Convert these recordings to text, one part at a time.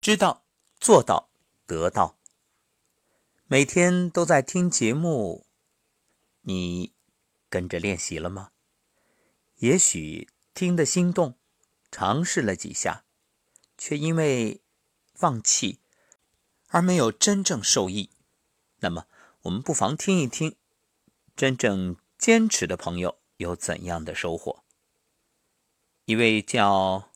知道、做到、得到。每天都在听节目，你跟着练习了吗？也许听得心动，尝试了几下，却因为放弃而没有真正受益。那么，我们不妨听一听，真正坚持的朋友有怎样的收获。一位叫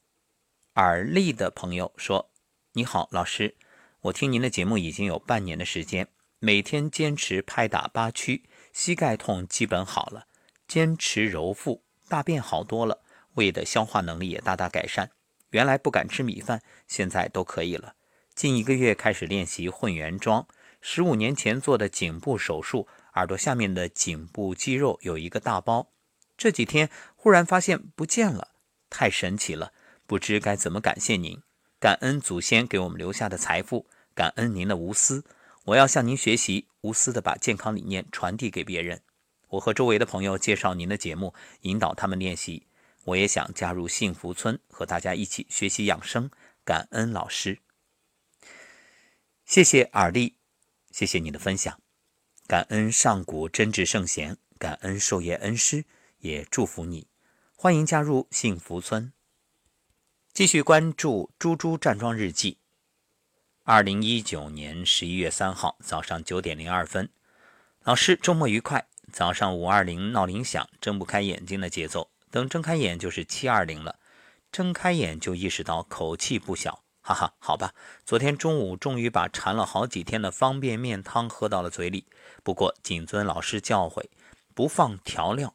尔丽的朋友说：“你好，老师，我听您的节目已经有半年的时间，每天坚持拍打八曲，膝盖痛基本好了。坚持揉腹，大便好多了，胃的消化能力也大大改善。原来不敢吃米饭，现在都可以了。近一个月开始练习混元桩。十五年前做的颈部手术，耳朵下面的颈部肌肉有一个大包，这几天忽然发现不见了。”太神奇了，不知该怎么感谢您。感恩祖先给我们留下的财富，感恩您的无私。我要向您学习，无私的把健康理念传递给别人。我和周围的朋友介绍您的节目，引导他们练习。我也想加入幸福村，和大家一起学习养生。感恩老师，谢谢尔丽，谢谢你的分享。感恩上古真挚圣贤，感恩授业恩师，也祝福你。欢迎加入幸福村。继续关注猪猪站桩日记。二零一九年十一月三号早上九点零二分，老师周末愉快。早上五二零闹铃响，睁不开眼睛的节奏，等睁开眼就是七二零了。睁开眼就意识到口气不小，哈哈，好吧。昨天中午终于把馋了好几天的方便面汤喝到了嘴里，不过谨遵老师教诲，不放调料。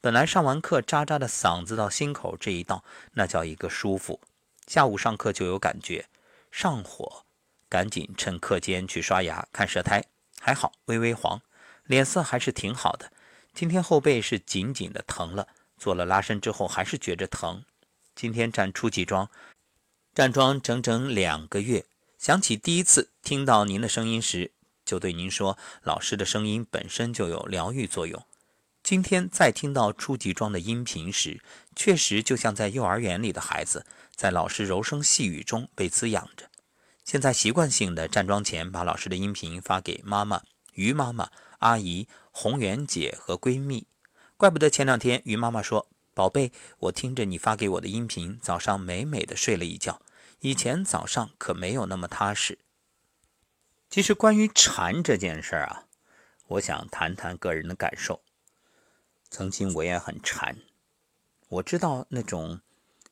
本来上完课扎扎的嗓子到心口这一道，那叫一个舒服。下午上课就有感觉，上火，赶紧趁课间去刷牙看舌苔，还好微微黄，脸色还是挺好的。今天后背是紧紧的疼了，做了拉伸之后还是觉着疼。今天站初级桩，站桩整整两个月，想起第一次听到您的声音时，就对您说，老师的声音本身就有疗愈作用。今天再听到初级桩的音频时，确实就像在幼儿园里的孩子，在老师柔声细语中被滋养着。现在习惯性的站桩前把老师的音频发给妈妈于妈妈、阿姨、红媛姐和闺蜜。怪不得前两天于妈妈说：“宝贝，我听着你发给我的音频，早上美美的睡了一觉。以前早上可没有那么踏实。”其实关于禅这件事儿啊，我想谈谈个人的感受。曾经我也很馋，我知道那种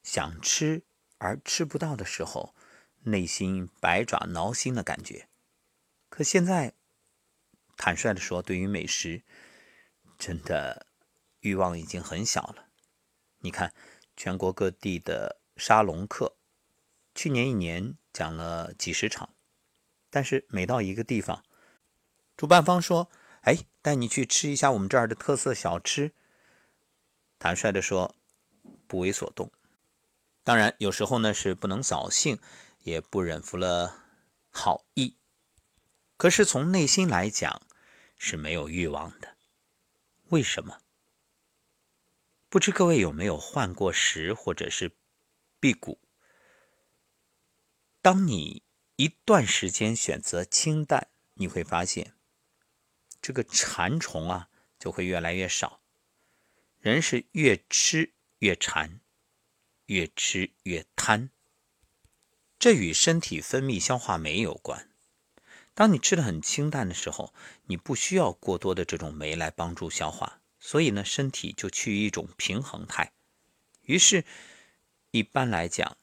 想吃而吃不到的时候，内心百爪挠心的感觉。可现在，坦率的说，对于美食，真的欲望已经很小了。你看，全国各地的沙龙课，去年一年讲了几十场，但是每到一个地方，主办方说。哎，带你去吃一下我们这儿的特色小吃。坦率的说，不为所动。当然，有时候呢是不能扫兴，也不忍服了好意。可是从内心来讲，是没有欲望的。为什么？不知各位有没有换过食或者是辟谷？当你一段时间选择清淡，你会发现。这个馋虫啊，就会越来越少。人是越吃越馋，越吃越贪。这与身体分泌消化酶有关。当你吃的很清淡的时候，你不需要过多的这种酶来帮助消化，所以呢，身体就趋于一种平衡态。于是，一般来讲，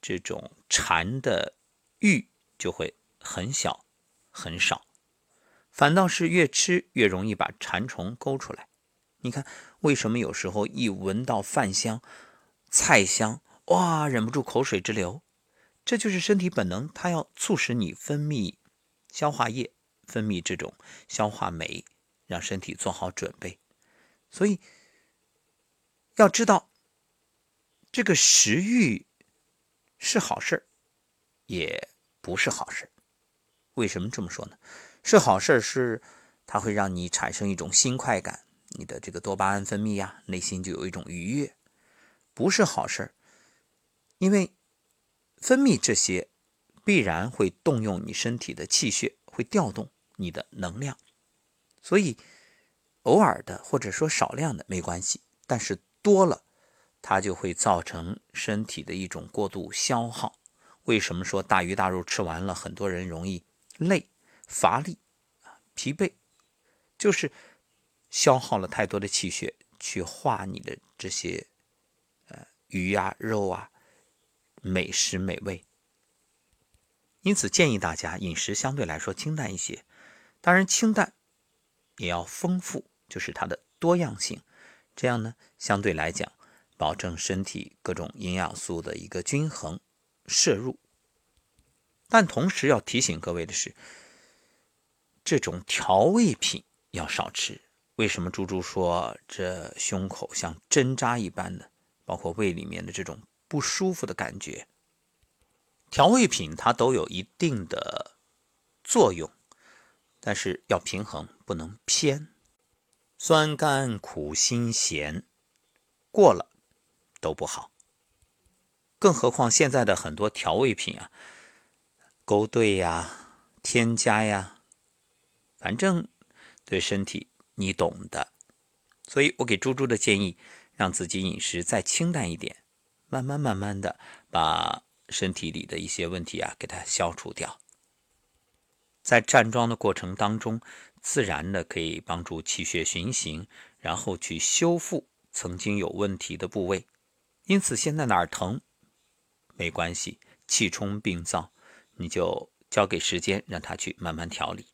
这种馋的欲就会很小很少。反倒是越吃越容易把馋虫勾出来。你看，为什么有时候一闻到饭香、菜香，哇，忍不住口水直流？这就是身体本能，它要促使你分泌消化液，分泌这种消化酶，让身体做好准备。所以要知道，这个食欲是好事也不是好事为什么这么说呢？是好事是它会让你产生一种新快感，你的这个多巴胺分泌呀，内心就有一种愉悦。不是好事因为分泌这些必然会动用你身体的气血，会调动你的能量。所以，偶尔的或者说少量的没关系，但是多了，它就会造成身体的一种过度消耗。为什么说大鱼大肉吃完了，很多人容易累、乏力、疲惫？就是消耗了太多的气血去化你的这些呃鱼啊、肉啊、美食美味。因此建议大家饮食相对来说清淡一些，当然清淡。也要丰富，就是它的多样性，这样呢，相对来讲，保证身体各种营养素的一个均衡摄入。但同时要提醒各位的是，这种调味品要少吃。为什么猪猪说这胸口像针扎一般的，包括胃里面的这种不舒服的感觉？调味品它都有一定的作用。但是要平衡，不能偏，酸甘苦辛咸过了都不好。更何况现在的很多调味品啊，勾兑呀、添加呀，反正对身体你懂的。所以我给猪猪的建议，让自己饮食再清淡一点，慢慢慢慢的把身体里的一些问题啊给它消除掉。在站桩的过程当中，自然的可以帮助气血循行，然后去修复曾经有问题的部位。因此，现在哪儿疼没关系，气冲病灶，你就交给时间，让它去慢慢调理。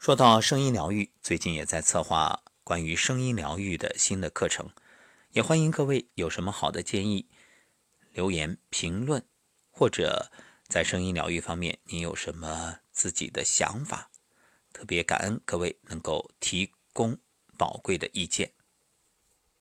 说到声音疗愈，最近也在策划关于声音疗愈的新的课程，也欢迎各位有什么好的建议留言评论，或者。在声音疗愈方面，您有什么自己的想法？特别感恩各位能够提供宝贵的意见。